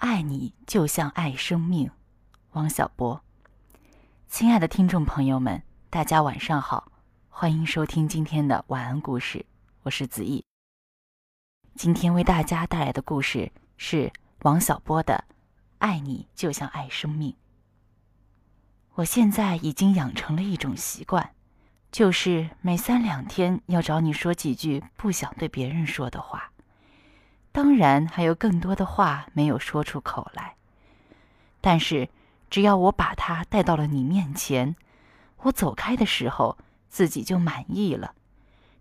爱你就像爱生命，王小波。亲爱的听众朋友们，大家晚上好，欢迎收听今天的晚安故事，我是子毅。今天为大家带来的故事是王小波的《爱你就像爱生命》。我现在已经养成了一种习惯，就是每三两天要找你说几句不想对别人说的话。当然还有更多的话没有说出口来，但是只要我把它带到了你面前，我走开的时候自己就满意了，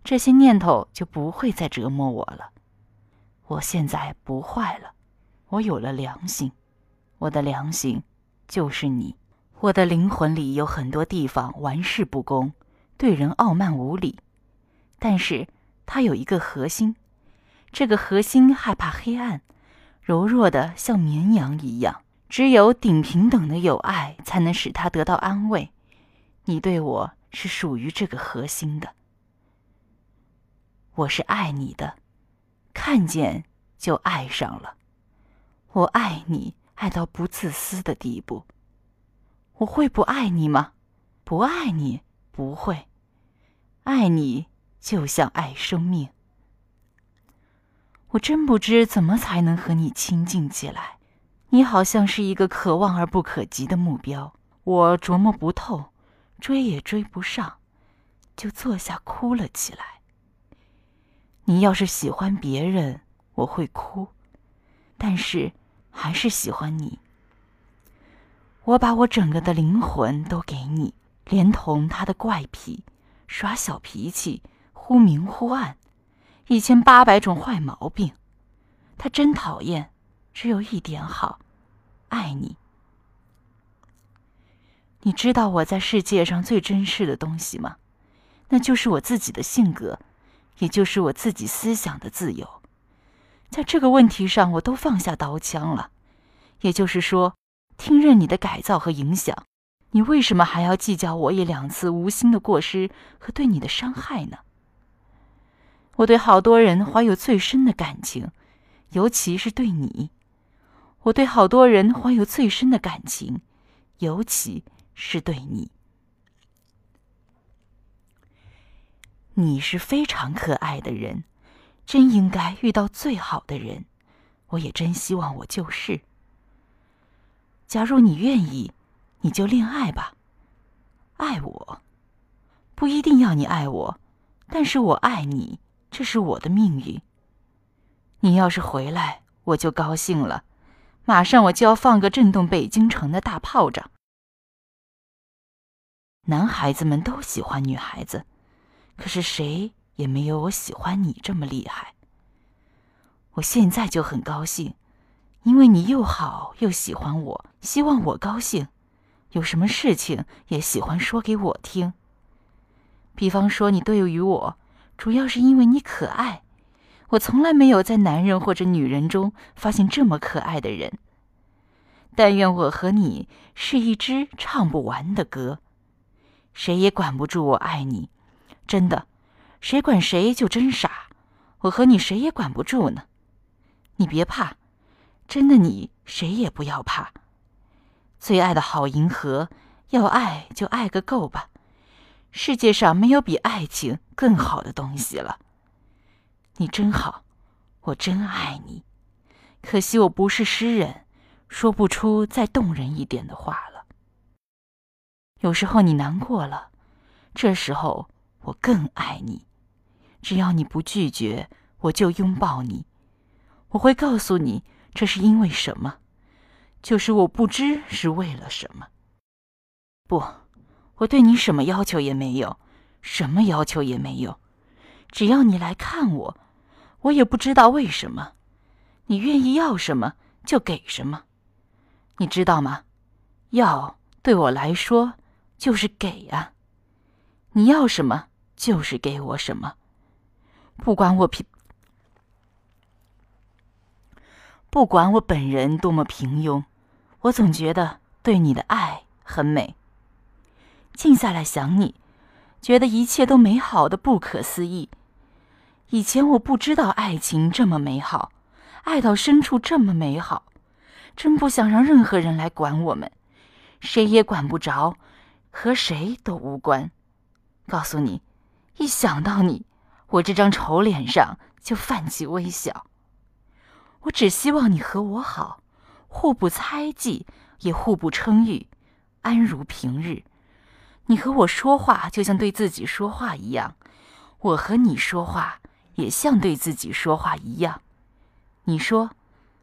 这些念头就不会再折磨我了。我现在不坏了，我有了良心，我的良心就是你。我的灵魂里有很多地方玩世不恭，对人傲慢无礼，但是它有一个核心。这个核心害怕黑暗，柔弱的像绵羊一样。只有顶平等的友爱，才能使他得到安慰。你对我是属于这个核心的，我是爱你的，看见就爱上了。我爱你，爱到不自私的地步。我会不爱你吗？不爱你，不会。爱你，就像爱生命。我真不知怎么才能和你亲近起来，你好像是一个可望而不可及的目标，我琢磨不透，追也追不上，就坐下哭了起来。你要是喜欢别人，我会哭，但是还是喜欢你。我把我整个的灵魂都给你，连同他的怪癖，耍小脾气，忽明忽暗。一千八百种坏毛病，他真讨厌。只有一点好，爱你。你知道我在世界上最珍视的东西吗？那就是我自己的性格，也就是我自己思想的自由。在这个问题上，我都放下刀枪了。也就是说，听任你的改造和影响。你为什么还要计较我一两次无心的过失和对你的伤害呢？我对好多人怀有最深的感情，尤其是对你。我对好多人怀有最深的感情，尤其是对你。你是非常可爱的人，真应该遇到最好的人。我也真希望我就是。假如你愿意，你就恋爱吧，爱我，不一定要你爱我，但是我爱你。这是我的命运。你要是回来，我就高兴了。马上我就要放个震动北京城的大炮仗。男孩子们都喜欢女孩子，可是谁也没有我喜欢你这么厉害。我现在就很高兴，因为你又好又喜欢我，希望我高兴。有什么事情也喜欢说给我听。比方说，你对于我。主要是因为你可爱，我从来没有在男人或者女人中发现这么可爱的人。但愿我和你是一支唱不完的歌，谁也管不住我爱你，真的，谁管谁就真傻。我和你谁也管不住呢，你别怕，真的，你谁也不要怕。最爱的好银河，要爱就爱个够吧。世界上没有比爱情更好的东西了。你真好，我真爱你。可惜我不是诗人，说不出再动人一点的话了。有时候你难过了，这时候我更爱你。只要你不拒绝，我就拥抱你。我会告诉你这是因为什么，就是我不知是为了什么。不。我对你什么要求也没有，什么要求也没有，只要你来看我，我也不知道为什么，你愿意要什么就给什么，你知道吗？要对我来说就是给啊，你要什么就是给我什么，不管我平，不管我本人多么平庸，我总觉得对你的爱很美。静下来想你，觉得一切都美好的不可思议。以前我不知道爱情这么美好，爱到深处这么美好，真不想让任何人来管我们，谁也管不着，和谁都无关。告诉你，一想到你，我这张丑脸上就泛起微笑。我只希望你和我好，互不猜忌，也互不称誉，安如平日。你和我说话，就像对自己说话一样；我和你说话，也像对自己说话一样。你说，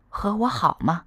和我好吗？